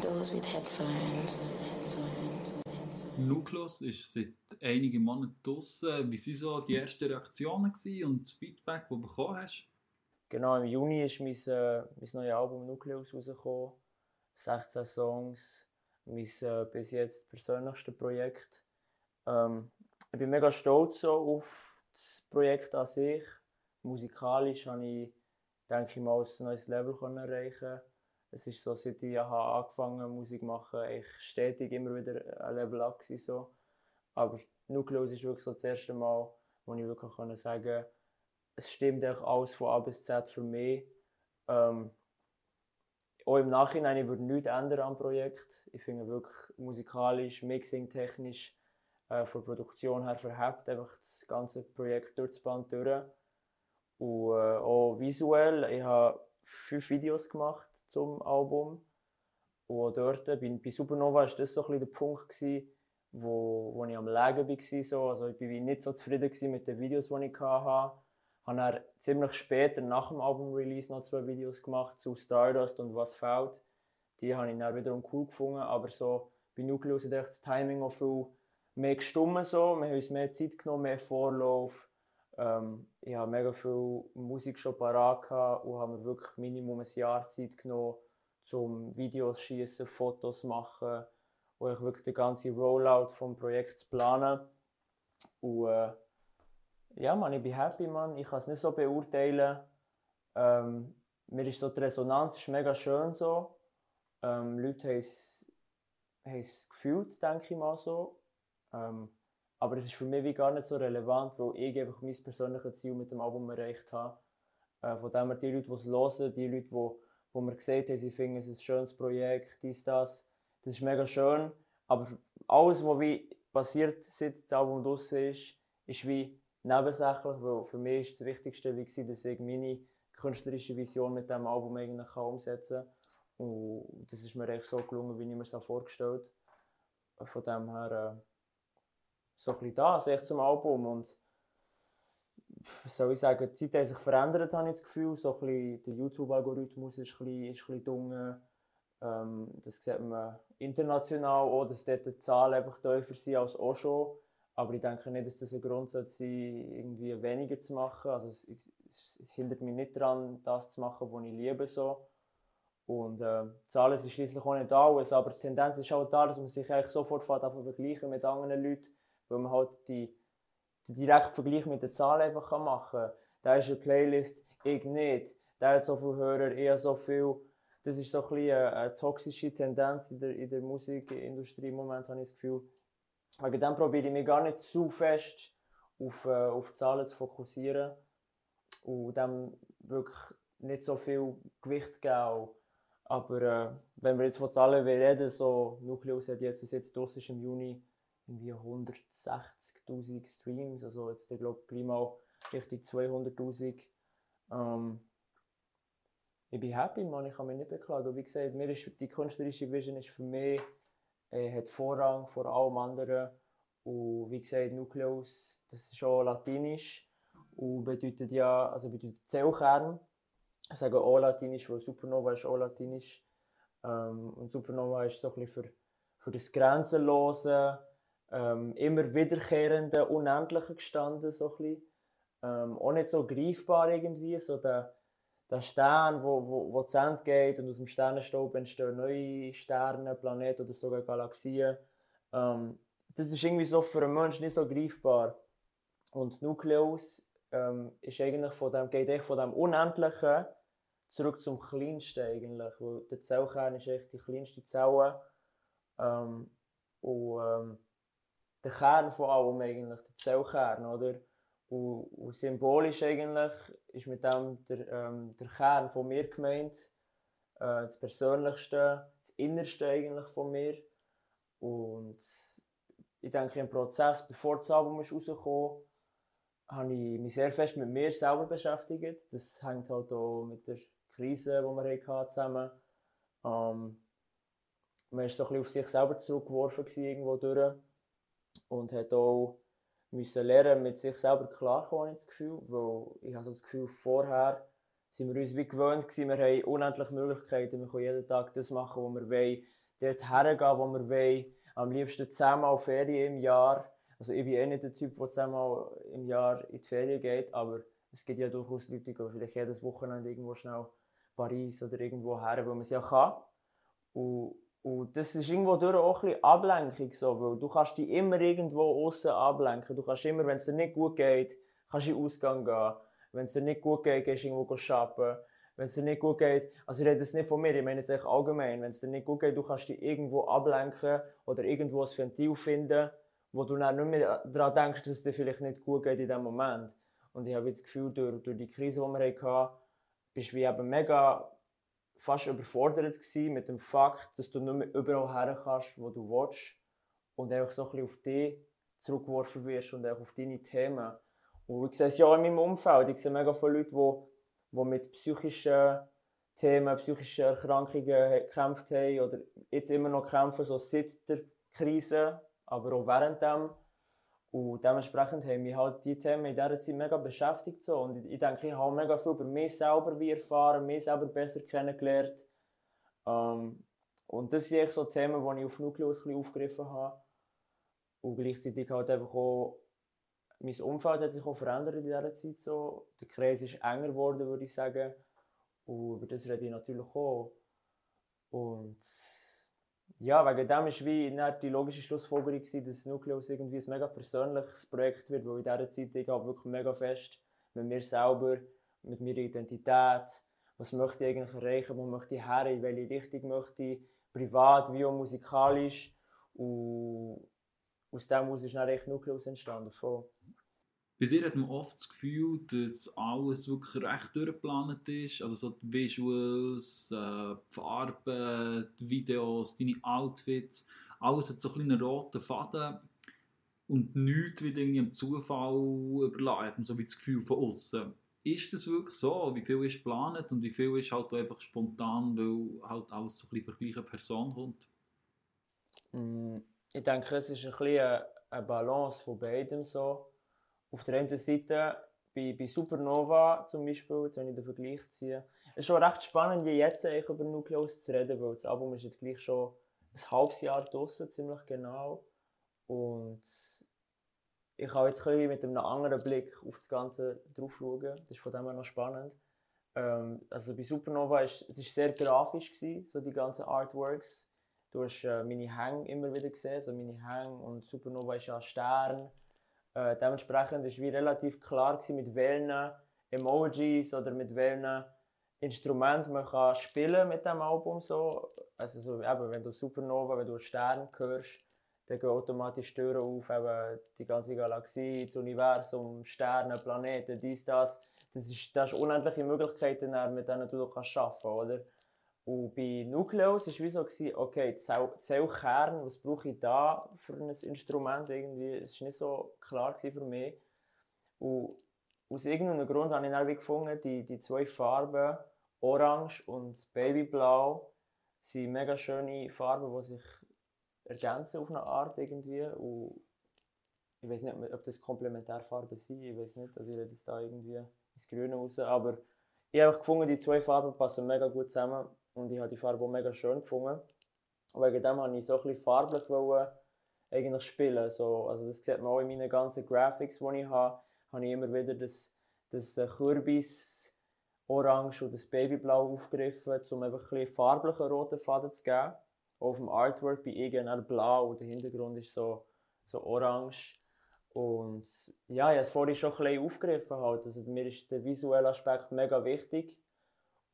indoors with headphones. headphones. Nucleus ist seit einigen Monaten draußen. Wie waren so die ersten Reaktionen und das Feedback, das du bekommen hast? Genau, im Juni ist mein, äh, mein neues Album Nucleus rausgekommen. 16 Songs, mein äh, bis jetzt persönlichstes Projekt. Ähm, ich bin mega stolz so auf das Projekt an sich. Musikalisch habe ich, denke ich mal, ein neues Level erreichen Es ist so, seit ich angefangen habe, Musik zu machen, ich stetig immer wieder ein Level up gewesen, so. Aber Nucleus ist wirklich so das erste Mal, wo ich wirklich kann sagen es stimmt eigentlich alles von A bis Z für mich. Ähm, auch im Nachhinein ich würde nichts ändern am Projekt. Ich finde wirklich musikalisch, mixing-technisch, äh, von Produktion her verhebt einfach das ganze Projekt durch das Band durch. Und äh, auch visuell, ich habe fünf Videos gemacht zum Album. Und dort, bei, bei Supernova war das so ein bisschen der Punkt, gewesen, wo, wo ich am Lägen war. So. Also ich war nicht so zufrieden mit den Videos, die ich hatte. Ich habe dann ziemlich später, nach dem Album-Release, noch zwei Videos gemacht zu Stardust und Was fehlt. Die habe ich dann wiederum cool gefunden, aber so bei Nucleus hat das Timing auch viel mehr gestummen. So. Wir haben uns mehr Zeit genommen, mehr Vorlauf. Ähm, ich habe mega viel Musik schon parat und habe mir wirklich Minimum ein Jahr Zeit genommen, um Videos schießen, Fotos machen und ich wirklich den ganzen Rollout vom Projekt zu planen. Und äh, ja, man, ich bin happy, man. Ich kann es nicht so beurteilen. Ähm, mir ist so die Resonanz ist mega schön so. Ähm, Leute haben es gefühlt, denke ich mal so. Ähm, aber es ist für mich wie gar nicht so relevant, weil ich einfach mein persönliches Ziel mit dem Album erreicht habe. Äh, von dem her die Leute, die es hören, die Leute, die, die mir gesagt haben, sie finden es ein schönes Projekt, dies, das, das ist mega schön. Aber alles, was wie passiert, seit das Album draußen ist, ist wie nebensächlich, weil für mich ist das Wichtigste, wie gesagt, dass ich meine künstlerische Vision mit diesem Album eigentlich kann umsetzen kann. Und das ist mir echt so gelungen, wie ich mir es vorgestellt habe. Von dem her... So ein bisschen das, echt zum Album. Und was soll ich sagen, die Zeit hat sich verändert, habe ich das Gefühl. So ein bisschen, der YouTube-Algorithmus ist ein bisschen, ist ein. Ähm, das sieht man international auch, dass dort die Zahlen einfach tiefer sind als auch schon. Aber ich denke nicht, dass das ein Grund sein irgendwie weniger zu machen. Also es, es, es, hindert mich nicht daran, das zu machen, was ich liebe. So. Und äh, die Zahlen sind schließlich auch nicht alles, aber die Tendenz ist auch da, dass man sich eigentlich sofort vergleichen mit anderen Leuten weil man halt die, den direkten Vergleich mit den Zahlen einfach machen kann. Da ist eine Playlist, ich nicht. Der hat so viele Hörer, eher so viel. Das ist so ein eine, eine toxische Tendenz in der, in der Musikindustrie im Moment, habe ich das Gefühl. Wegen dem probiere ich mich gar nicht zu fest auf, äh, auf Zahlen zu fokussieren und dem wirklich nicht so viel Gewicht geben. Aber äh, wenn wir jetzt von Zahlen reden, so Nucleus hat jetzt, ist jetzt draussen im Juni irgendwie 160.000 Streams, also jetzt, ich glaube, gleich mal Richtung 200.000. Ähm, ich bin happy, man, ich kann mich nicht beklagen. Wie gesagt, mir ist, die künstlerische Vision ist für mich äh, hat Vorrang vor allem anderen. Und wie gesagt, Nucleus, das ist schon latinisch und bedeutet ja, also bedeutet Zellkern. Ich sage auch latinisch, weil Supernova ist auch latinisch. Ähm, und Supernova ist so ein bisschen für, für das Grenzenlose, ähm, immer wiederkehrende, unendliche gestanden, so ein ähm, auch nicht so greifbar irgendwie, so der, der Stern, wo, wo, wo zu Ende geht und aus dem Sternenstaub entstehen neue Sterne, Planeten oder sogar Galaxien. Ähm, das ist irgendwie so für einen Menschen nicht so greifbar. Und Nukleus ähm, ist eigentlich von dem, geht echt von dem Unendlichen zurück zum Kleinsten eigentlich, weil der Zellkern ist echt die kleinste Zelle. Ähm, und ähm, der Kern von allem eigentlich, der Zellkern, oder? Und, und symbolisch eigentlich ist mit dem der, ähm, der Kern von mir gemeint, äh, das Persönlichste, das Innerste eigentlich von mir. Und ich denke, im Prozess, bevor das Album ist rausgekommen habe ich mich sehr fest mit mir selber beschäftigt. Das hängt halt auch mit der Krise, die wir hatten, zusammen. Ähm, man war so ein bisschen auf sich selber zurückgeworfen irgendwo durch und hat auch müssen lernen, mit sich selber klarkommen, das Gefühl, weil ich habe so das Gefühl, vorher sind wir uns wie gewöhnt gewesen, wir haben unendlich Möglichkeiten, wir können jeden Tag das machen, was wir wollen, dort hergehen, wo wir wollen. Am liebsten zehnmal Ferien im Jahr. Also ich bin eh nicht der Typ, der zehnmal im Jahr in die Ferien geht, aber es gibt ja durchaus Leute, die vielleicht jedes Wochenende irgendwo schnell Paris oder irgendwo her, wo man es ja kann. Und, und das ist irgendwo durch auch ein Ablenkung, so, weil du kannst dich immer irgendwo außen ablenken. Du kannst immer, wenn es dir nicht gut geht, kannst du in den Ausgang gehen. Wenn es dir nicht gut geht, gehst du irgendwo shoppen. Wenn es dir nicht gut geht, also ich rede jetzt nicht von mir, ich meine jetzt echt allgemein, wenn es dir nicht gut geht, du kannst dich irgendwo ablenken oder irgendwo ein Ventil finden, wo du dann nicht mehr daran denkst, dass es dir vielleicht nicht gut geht in dem Moment. Und ich habe das Gefühl, durch, durch die Krise, die wir hatten, bist du wie eben mega fast überfordert gewesen mit dem Fakt, dass du nicht mehr überall her kannst, wo du willst und einfach so ein bisschen auf dich zurückgeworfen wirst und auch auf deine Themen. Und ich sehe es ja auch in meinem Umfeld. Ich sehe mega viele Leute, die, mit psychischen Themen, psychischen Erkrankungen gekämpft haben oder jetzt immer noch kämpfen, so seit der Krise, aber auch während dem. Und dementsprechend haben mich halt die Themen in dieser Zeit mega beschäftigt. So. Und ich, ich denke, ich habe mega viel über mich selber wie erfahren, mich selber besser kennengelernt. Ähm, und das sind so Themen, die ich auf Nucleus aufgegriffen habe. Und gleichzeitig halt einfach auch, mein Umfeld hat sich auch verändert in dieser Zeit. So. Der Kreis ist enger geworden, würde ich sagen. Und über das rede ich natürlich auch. Und ja, wegen dem war wie nicht die logische Schlussfolgerung, gewesen, dass Nucleus irgendwie ein mega persönliches Projekt wird, weil in dieser Zeit ich halt wirklich mega fest mit mir selber, mit meiner Identität, was möchte ich eigentlich erreichen, wo möchte ich her, in welche Richtung möchte ich, privat wie auch musikalisch. Und aus dem heraus ist dann echt Nucleus entstanden. Voll. Bei dir hat man oft das Gefühl, dass alles wirklich recht durchgeplant ist. Also so die Visuals, äh, die Farben, die Videos, deine Outfits. Alles hat so ein einen roten Faden und nichts wird irgendwie dem Zufall überladen, so wie das Gefühl von außen. Ist das wirklich so? Wie viel ist geplant und wie viel ist halt einfach spontan, weil halt alles so ein bisschen von der gleichen Person kommt? Mm, ich denke, es ist ein bisschen eine Balance von beidem so auf der einen Seite bei, bei Supernova zum Beispiel, jetzt wenn ich den Vergleich ziehe, es ist schon recht spannend, jetzt eigentlich über Nucleus zu reden, weil das Album ist jetzt gleich schon ein halbes Jahr draußen, ziemlich genau. Und ich kann jetzt ein mit einem anderen Blick auf das Ganze drauf schauen. Das ist von dem her noch spannend. Ähm, also bei Supernova ist es ist sehr grafisch gewesen, so die ganzen Artworks. Du hast äh, meine Hänge immer wieder gesehen, so meine Hänge und Supernova ist ja ein Stern äh, dementsprechend war wie relativ klar, gewesen, mit welchen Emojis oder mit welchen Instrumenten man kann spielen mit dem Album. So. Also so, eben, wenn du Supernova, wenn du Stern hörst, dann gehen automatisch Türen auf, eben die ganze Galaxie, das Universum, Sterne, Planeten, dies, das. Das ist, das ist unendliche Möglichkeiten, mit denen du arbeiten kannst, oder? Und bei Nucleus war es wie so, okay, Zellkern, was brauche ich da für ein Instrument irgendwie? Das war nicht so klar für mich. Und aus irgendeinem Grund habe ich dann gefunden, die, die zwei Farben, Orange und Babyblau, sind mega schöne Farben, die sich ergänzen auf eine Art irgendwie. Und ich weiß nicht, ob das Komplementärfarben sind, ich weiß nicht, also ich rede jetzt da irgendwie ins Grüne raus, aber ich habe gefunden, die zwei Farben passen mega gut zusammen und ich habe die Farbe auch mega schön gefunden. Und wegen dem wollte ich so ein farblich eigentlich spielen. So, also das sieht man auch in meinen ganzen Graphics, die ich habe, habe ich immer wieder das, das äh, Kürbis Orange und das Babyblau aufgegriffen, um einfach ein farblichen roten Faden zu geben. Auch auf dem Artwork bei irgendeiner blau und der Hintergrund ist so, so orange. Und ja, ich habe es vorhin schon ein bisschen aufgegriffen. Halt. Also, mir ist der visuelle Aspekt mega wichtig.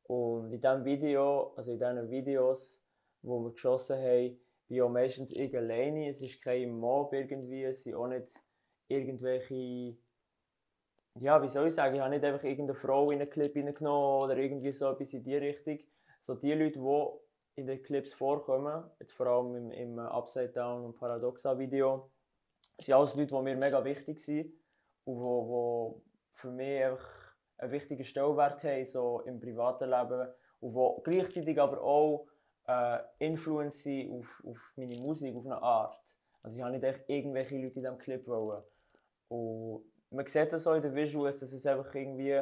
Und in diesem Video, also in diesen Videos, die wir geschossen haben, bin auch meistens alleine. Es ist kein Mob irgendwie, es sind auch nicht irgendwelche, ja, wie soll ich sagen, ich habe nicht einfach irgendeine Frau in einen Clip hineingenommen oder irgendwie so etwas in die Richtung. So die Leute, die in den Clips vorkommen, jetzt vor allem im, im Upside Down und Paradoxa Video, sind alles Leute, die mir mega wichtig sind und wo, wo für mich einfach einen wichtigen Stellwert haben, so im privaten Leben und wo gleichzeitig aber auch äh, Influence auf, auf meine Musik, auf eine Art. Also ich habe nicht echt irgendwelche Leute in diesem Clip wollen. Und man sieht das auch in den Visuals, dass es einfach irgendwie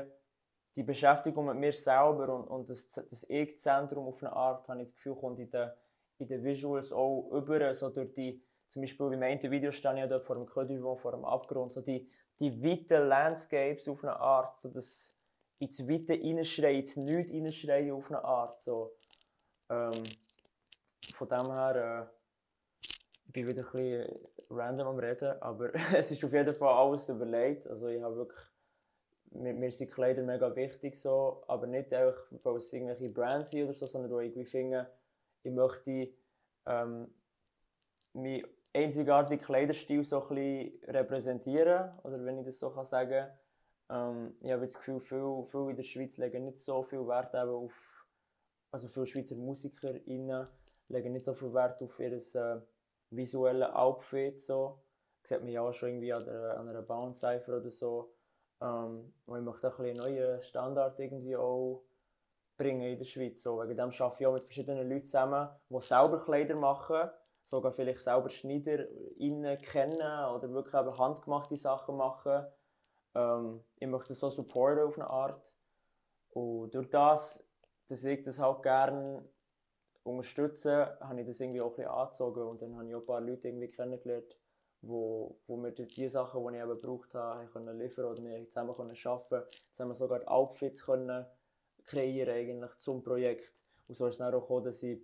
die Beschäftigung mit mir selber und, und das, das Ich-Zentrum auf eine Art, habe ich das Gefühl, kommt in den, in den Visuals auch über, so durch die, zum Beispiel im einen Video stand ich dort vor dem Codivon, vor dem Abgrund, so die, die weiten Landscapes auf eine Art, so das ins Weite reinschreien, ins Nichts reinschreien auf eine Art, so. Ähm, von dem her, äh, ich bin wieder ein bisschen random am Reden, aber es ist auf jeden Fall alles überlegt, also ich habe wirklich mir, mir sind Kleider mega wichtig, so, aber nicht einfach, weil es irgendwelche Brands sind oder so, sondern weil ich irgendwie finde, ich möchte ähm, meinen einzigartigen Kleiderstil so ein bisschen repräsentieren, oder wenn ich das so kann sagen ähm, Ich habe das Gefühl, viele, viele in der Schweiz legen nicht so viel Wert eben auf, also viele Schweizer MusikerInnen legen nicht so viel Wert auf ihr äh, visuelles Outfit, so. Das sieht man ja auch schon irgendwie an, der, an einer Bounce-Cypher oder so ähm, und ich möchte auch einen neuen Standard irgendwie auch bringen in der Schweiz. So, wegen dem arbeite ich auch mit verschiedenen Leuten zusammen, die selber Kleider machen, sogar vielleicht selber Schneider kennen oder wirklich eben handgemachte Sachen machen. Ähm, ich möchte das so supporten auf eine Art. Und durch das, dass ich das halt gerne unterstütze, habe ich das irgendwie auch ein bisschen angezogen und dann habe ich auch ein paar Leute irgendwie kennengelernt, wo, wo wir die Sachen, die ich eben gebraucht habe, können liefern oder wir zusammen können arbeiten haben wir sogar die Outfits können kreieren eigentlich zum Projekt. Und so ist es dann auch gekommen, dass ich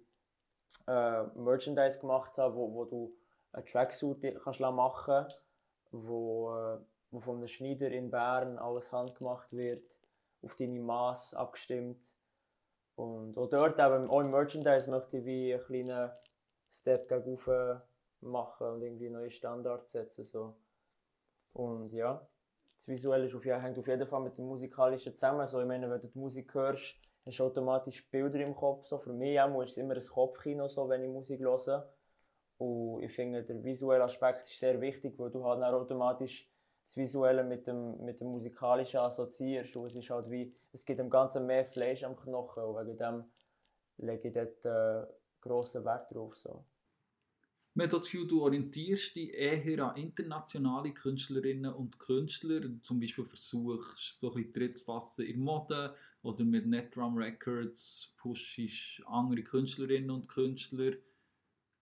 äh, Merchandise gemacht habe, wo, wo du einen Tracksuit machen kannst, wo, äh, wo von einem Schneider in Bern alles handgemacht wird, auf deine Maß abgestimmt. Und auch dort, eben, auch im Merchandise, möchte ich wie einen kleinen Step gegenüber machen und irgendwie neue Standards setzen. So. Und ja, das Visuelle ist auf, hängt auf jeden Fall mit dem Musikalischen zusammen. So, ich meine, wenn du die Musik hörst, hast du automatisch Bilder im Kopf. So. Für mich auch ist es immer ein Kopfkino, so, wenn ich Musik höre. Und ich finde, der visuelle Aspekt ist sehr wichtig, weil du halt dann automatisch das Visuelle mit dem, mit dem Musikalischen assoziierst. Und es ist halt wie, es gibt dem Ganzen mehr Fleisch am Knochen. Und wegen dem lege ich dort äh, grossen Wert drauf. So. Man hat das Gefühl, du orientierst dich eher an internationale Künstlerinnen und Künstler. Zum Beispiel versuchst so ein bisschen Tritt zu fassen in Mode oder mit Netdrum Records pushst andere Künstlerinnen und Künstler.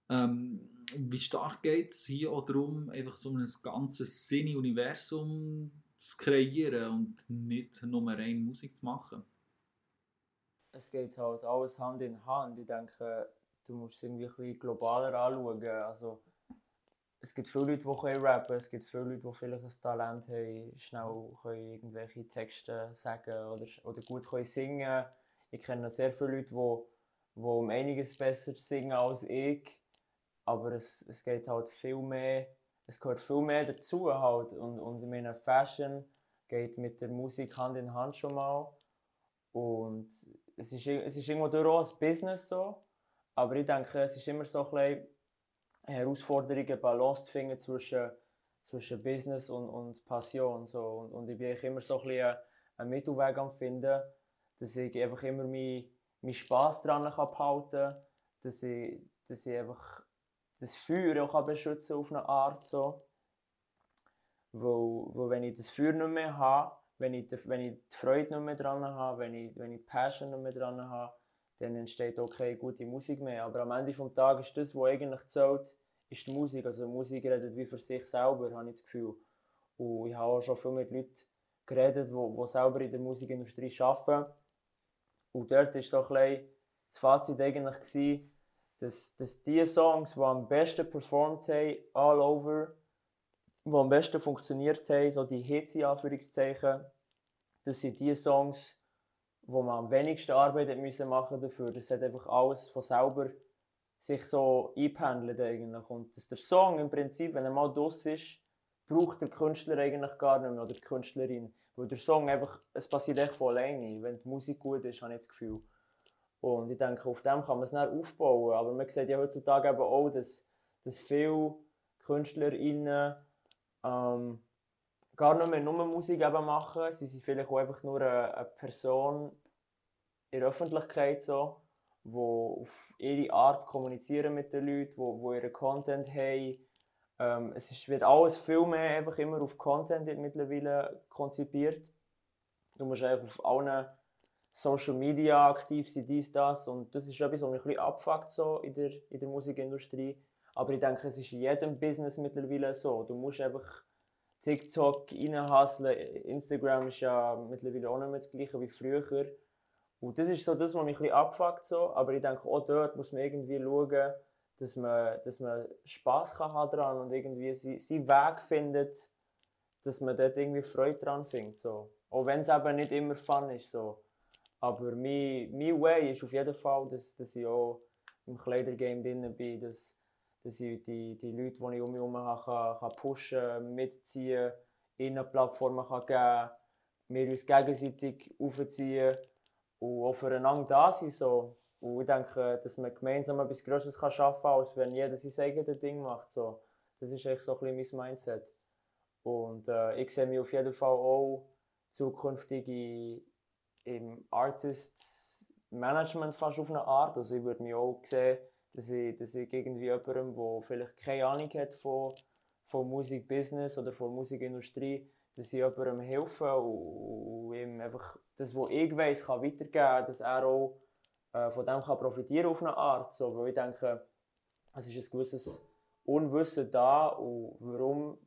Ähm, wie stark geht es hier auch darum, einfach so ein ganzes Sinne-Universum zu kreieren und nicht nur rein Musik zu machen? Es geht halt alles Hand in Hand. Ich denke, du musst es irgendwie ein bisschen globaler anschauen. Also, es gibt viele Leute, die können rappen es gibt viele Leute, die vielleicht ein Talent haben, schnell können irgendwelche Texte sagen oder, oder gut können singen. Ich kenne sehr viele Leute, die, die um einiges besser singen als ich, aber es, es geht halt viel mehr, es gehört viel mehr dazu halt. Und, und in meiner Fashion geht mit der Musik Hand in Hand schon mal. Und es ist, es ist irgendwo durch ein Business so aber ich denke, es ist immer so ein bisschen eine Herausforderung, eine Balance zu finden zwischen, zwischen Business und, und Passion. So. Und, und ich bin immer so ein bisschen einen Mittelweg am finden, dass ich einfach immer meinen mein Spass daran behalten kann, dass ich, dass ich einfach das Feuer auch beschützen auf eine Art. So. Weil, weil wenn ich das Feuer nicht mehr habe, wenn ich, die, wenn ich die Freude nicht mehr dran habe, wenn ich, wenn ich die Passion nicht mehr dran habe, dann entsteht keine gute Musik mehr. Aber am Ende des Tages ist das, was eigentlich zählt, ist die Musik. Also Musik redet wie für sich selber, habe ich das Gefühl. Und ich habe auch schon viel mit Leuten geredet, die, die selber in der Musikindustrie arbeiten. Und dort war so ein bisschen das Fazit eigentlich, gewesen, dass, dass die Songs, die am besten performt haben, all over, die am besten funktioniert haben, so die Hits in Anführungszeichen, das sind die Songs, wo man am wenigsten Arbeit müssen machen dafür. Das hat einfach alles von selber sich so einpendelt eigentlich. Und dass der Song im Prinzip, wenn er mal draus ist, braucht der Künstler eigentlich gar nicht mehr oder die Künstlerin. Weil der Song einfach, es passiert echt von alleine. Wenn die Musik gut ist, habe ich das Gefühl. Und ich denke, auf dem kann man es dann aufbauen. Aber man sieht ja heutzutage eben auch, dass, dass viele KünstlerInnen ähm, gar nicht mehr nur Musik eben machen. Sie sind vielleicht auch einfach nur eine, eine Person in der Öffentlichkeit, so, wo auf ihre Art kommunizieren mit den Leuten, wo, wo ihren Content haben. Ähm, es ist, wird alles viel mehr einfach immer auf Content mittlerweile konzipiert. Du musst einfach auf allen Social Media aktiv sein, dies, das. Und das ist etwas, was mich ein bisschen abfuckt so in der, in der Musikindustrie. Aber ich denke, es ist in jedem Business mittlerweile so. Du musst einfach TikTok reinhasseln. Instagram ist ja mittlerweile auch nicht mehr das gleiche wie früher. Und das ist so das, was mich ein bisschen abfuckt. So. Aber ich denke, auch dort muss man irgendwie schauen, dass man, dass man Spass kann haben dran und irgendwie seinen Weg findet, dass man dort irgendwie Freude dran findet. So. Auch wenn es eben nicht immer fun ist. So. Aber mein, mein Way ist auf jeden Fall, dass, dass ich auch im Kleidergame drin bin, dass, dass ich die, die Leute, die ich um mich herum habe, kann, kann pushen, mitziehen, ihnen Plattformen kann geben, wir uns gegenseitig aufziehen und auch füreinander da sein. So. Und ich denke, dass man gemeinsam etwas Größeres kann schaffen kann, als wenn jeder sein eigenes Ding macht. So. Das ist echt so ein bisschen mein Mindset. Und äh, ich sehe mich auf jeden Fall auch zukünftig in, im Artist Management fast auf eine Art. Also ich würde mich auch sehen, dass ich, dass ich irgendwie jemandem, der vielleicht keine Ahnung hat von, von Musikbusiness oder von Musikindustrie, dass ich jemandem helfe und, und ihm einfach das, was ich weiß, kann weitergeben kann, dass er auch äh, von dem kann profitieren auf eine Art. So, weil ich denke, es ist ein gewisses Unwissen da und warum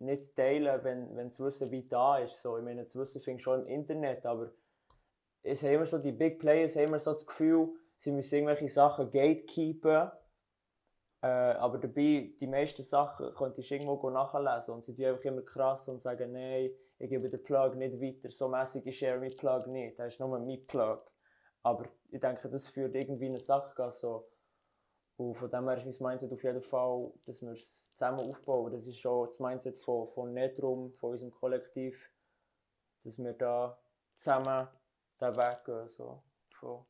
nicht teilen, wenn, wenn das Wissen weit da ist. So, ich meine, das Wissen findest schon im Internet, aber es haben immer so die Big Players haben immer so das Gefühl, sie müssen irgendwelche Sachen gatekeepen. Äh, aber dabei, die meisten Sachen könntest du irgendwo nachlesen und sie tun einfach immer krass und sagen, nein, ich gebe den Plug nicht weiter, so mäßig ist share mein Plug nicht, das ist nur mein Plug. Aber ich denke, das führt irgendwie eine Sache. So. Und von dem her ist mein Mindset auf jeden Fall, dass wir es zusammen aufbauen. Das ist schon das Mindset von, von Netrum, von unserem Kollektiv, dass wir da zusammen den Weg gehen. So. Von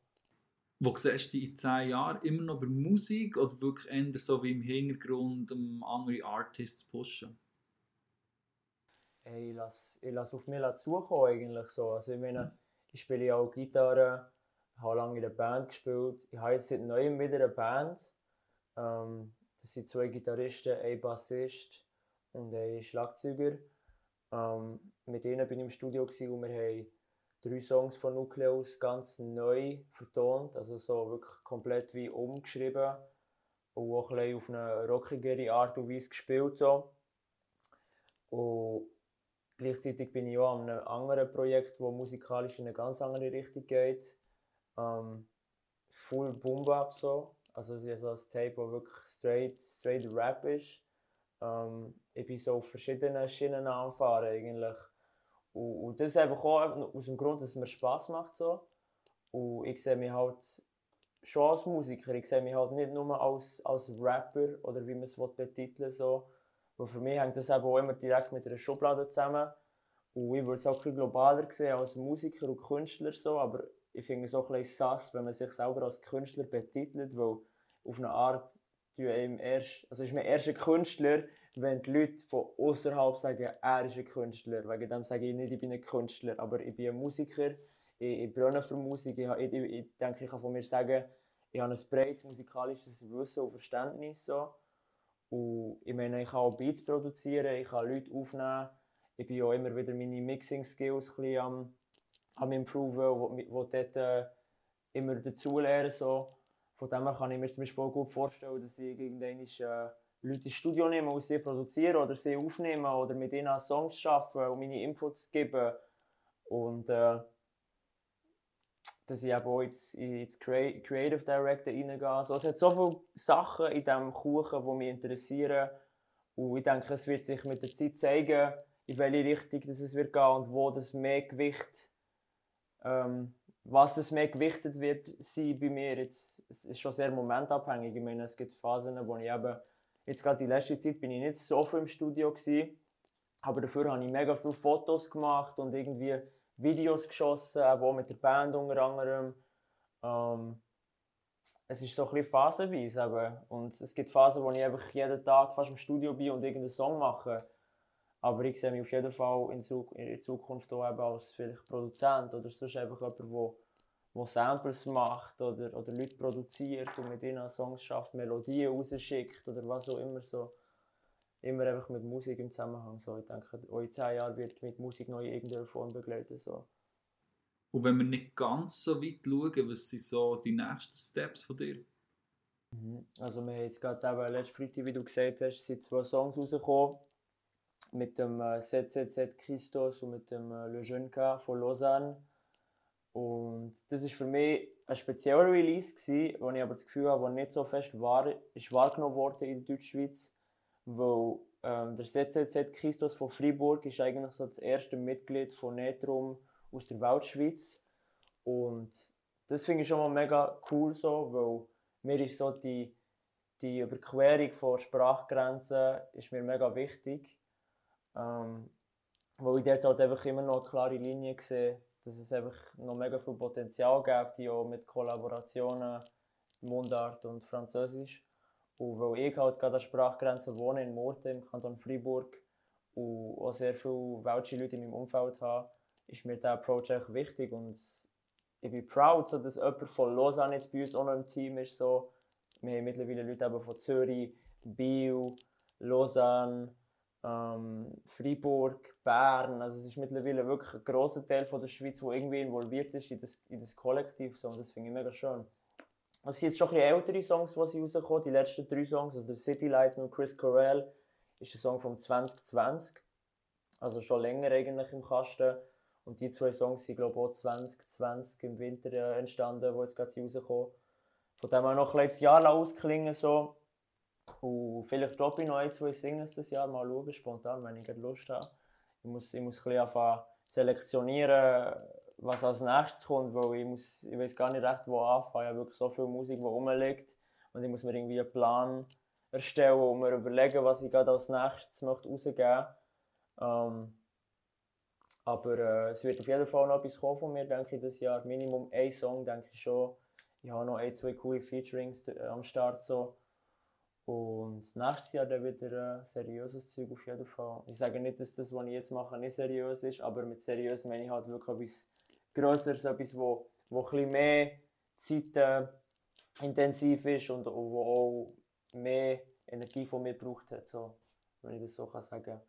Wo siehst du in 10 Jahren? Immer noch bei Musik oder wirklich eher so wie im Hintergrund, um andere Artists zu pushen? Hey, ich lasse, ich lasse auf mich zukommen eigentlich so. Also ich meine, ich spiele ja auch Gitarre, habe lange in der Band gespielt. Ich habe jetzt seit neuem wieder eine Band. Ähm, das sind zwei Gitarristen, ein Bassist und ein Schlagzeuger. Ähm, mit ihnen bin ich im Studio und wir haben drei Songs von Nucleus ganz neu vertont, also so wirklich komplett wie umgeschrieben und auch ein auf eine rockigere Art und Weise gespielt. So. Und gleichzeitig bin ich auch an einem anderen Projekt, das musikalisch in eine ganz andere Richtung geht. Ähm, full Boom Bap so. Also es ist so ein Tape, das wirklich straight, straight Rap ist. Ähm, ich bin so auf verschiedenen Schienen anfahren eigentlich. Und, und das einfach auch aus dem Grund, dass es mir Spass macht. So. Und ich sehe mich halt schon als Musiker, ich sehe mich halt nicht nur als, als Rapper oder wie man es betiteln so. Weil für mich hängt das eben auch immer direkt mit einer Schublade zusammen. Und ich würde es auch ein globaler sehen als Musiker und Künstler so, aber ich finde es auch ein bisschen sass, wenn man sich selber als Künstler betitelt, weil auf eine Art erst, also ist man erst ein Künstler, wenn die Leute von außerhalb sagen, er ist ein Künstler. Wegen dem sage ich nicht, ich bin ein Künstler, aber ich bin ein Musiker, ich, ich brenne für Musik, ich, ich, ich, denke, ich kann von mir sagen, ich habe ein breites musikalisches Wissen und Verständnis. So. Und ich meine, ich kann auch Beats produzieren, ich kann Leute aufnehmen, ich bin auch immer wieder meine Mixing-Skills am am improven, wo, wo dort äh, immer dazulernen. So. Von dem her kann ich mir zum Beispiel gut vorstellen, dass ich irgendwann äh, Leute ins Studio nehme und sie produzieren oder sie aufnehmen oder mit ihnen Songs arbeiten und meine Inputs geben. Und äh, dass ich eben auch ins, Creative Director reingehe. Also, es hat so viele Sachen in diesem Kuchen, die mich interessieren. Und ich denke, es wird sich mit der Zeit zeigen, in welche Richtung es wird gehen und wo das mehr Gewicht ähm, was das mehr gewichtet wird sein bei mir, jetzt, es ist schon sehr momentabhängig. Ich meine, es gibt Phasen, wo ich eben, jetzt gerade die letzte Zeit bin ich nicht so viel im Studio gewesen, aber dafür habe ich mega viele Fotos gemacht und irgendwie Videos geschossen, auch mit der Band unter anderem. Ähm, es ist so ein bisschen phasenweise eben. und es gibt Phasen, wo ich einfach jeden Tag fast im Studio bin und irgendeinen Song mache. Aber ich sehe mich auf jeden Fall in, in Zukunft auch eben als vielleicht Produzent oder sonst einfach jemand, der wo Samples macht oder, oder Leute produziert und mit ihnen Songs schafft, Melodien rausschickt oder was auch immer so. Immer einfach mit Musik im Zusammenhang. So. Ich denke, in zehn Jahren wird mit Musik noch in irgendeiner Form begleiten. So. Und wenn wir nicht ganz so weit schauen, was sind so die nächsten Steps von dir? Mhm. Also wir haben jetzt gerade eben letzten Freitag, wie du gesagt hast, sind zwei Songs rausgekommen. Mit dem äh, ZZZ Christos und mit dem äh, Le Jeune K von Lausanne. Und das ist für mich ein spezieller Release gewesen, wo ich aber das Gefühl habe, wo nicht so fest war, ist wahrgenommen worden in der Deutschschweiz, weil ähm, der ZZZ Christos von Freiburg ist eigentlich so das erste Mitglied von Netrum aus der Weltschweiz und das finde ich schon mal mega cool so, weil mir ist so die, die Überquerung von Sprachgrenzen ist mir mega wichtig, ähm, weil ich dort halt einfach immer noch eine klare Linie sehe, dass es einfach noch mega viel Potenzial gibt, auch mit Kollaborationen Mundart und Französisch. Und weil ich halt gerade an Sprachgrenzen wohne in Murten im Kanton Freiburg und auch sehr viele welche Leute in meinem Umfeld habe, ist mir dieser Projekt wichtig und ich bin proud, so dass jemand von Lausanne jetzt bei uns auch noch im Team ist. So. Wir haben mittlerweile Leute eben von Zürich, Biel, Lausanne, ähm, Freiburg, Bern. Also es ist mittlerweile wirklich ein grosser Teil von der Schweiz, der irgendwie involviert ist in das, in das Kollektiv. So. Und das finde ich mega schön. Es sind jetzt schon ein bisschen ältere Songs, die sie rauskommen. Die letzten drei Songs, also der City Lights mit Chris Corell, ist ein Song vom 2020. Also schon länger eigentlich im Kasten. Und die zwei Songs sind, glaube ich, auch 2020 im Winter äh, entstanden, wo jetzt gerade rauskommen. Von dem her noch ein das Jahr ausklingen so. Und vielleicht droppe ich noch ein, zwei Singles das Jahr, mal schauen, spontan, wenn ich Lust habe. Ich muss, ich muss ein bisschen anfangen selektionieren, was als nächstes kommt, weil ich, muss, ich weiß gar nicht recht, wo anfangen. Ich habe wirklich so viel Musik, die rumliegt und ich muss mir irgendwie einen Plan erstellen und mir überlegen, was ich gerade als nächstes möchte rausgeben ähm, aber äh, es wird auf jeden Fall noch etwas kommen von mir, denke ich, das Jahr. Minimum ein Song, denke ich schon. Ich habe noch ein, zwei coole Featurings äh, am Start. So. Und nächstes Jahr dann wieder äh, seriöses Zeug auf jeden Fall. Ich sage nicht, dass das, was ich jetzt mache, nicht seriös ist, aber mit seriös meine ich halt wirklich etwas Größeres, etwas, wo, wo ein mehr Zeit äh, intensiv ist und, wo auch mehr Energie von mir braucht hat, so, wenn ich das so kann sagen.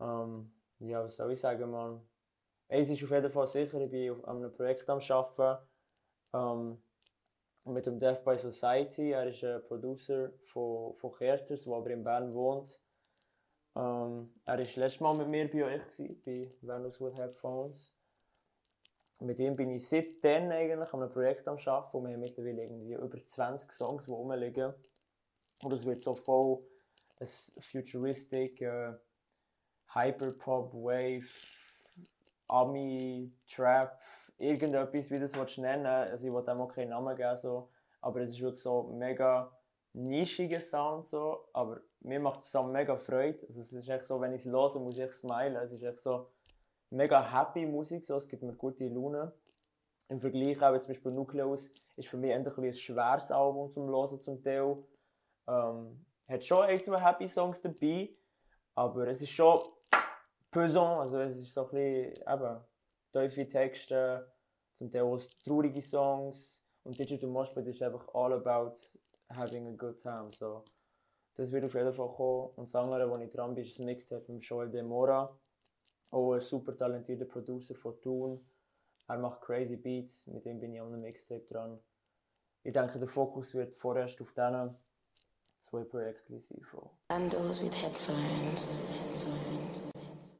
Ähm, ja, was soll ich sagen, man? Eins ist auf jeden Fall sicher, ich bin an einem Projekt am Arbeiten. Ähm, mit dem Death by Society. Er ist ein Producer von, von Kerzers, der aber in Bern wohnt. Ähm, er war letztes Mal mit mir bei euch, gewesen, bei Venus Would Have Phones. Mit ihm bin ich seitdem eigentlich an einem Projekt am Arbeiten und wir haben mittlerweile irgendwie über 20 Songs, die rumliegen. Und es wird so voll ein futuristic, äh, Hyperpop, Wave, Ami, Trap, irgendetwas, wie du das nennen Also ich will dem auch keinen Namen geben, so. aber es ist wirklich so mega nischiger Sound, so. aber mir macht es mega Freude. Also es ist echt so, wenn ich es höre, muss ich smilen. Es ist echt so mega happy Musik, so. es gibt mir gute Laune. Im Vergleich auch zum Beispiel Nucleus ist für mich endlich ein schweres Album zum Hören zum Teil. Ähm, hat schon ein, zwei Happy Songs dabei, aber es ist schon pesant, also es ist so ein bisschen, eben, tiefe Texte, zum Teil auch traurige Songs und Digital Moshpit ist einfach all about having a good time, so. Das wird auf jeden Fall kommen. Und das andere, wo ich dran bin, ist das Mixtape mit Joel De Mora, auch ein super talentierter Producer von Thun. Er macht crazy Beats, mit dem bin ich an einem Mixtape dran. Ich denke, der Fokus wird vorerst auf diesen zwei Projekten sein. Bundles with headphones. headphones.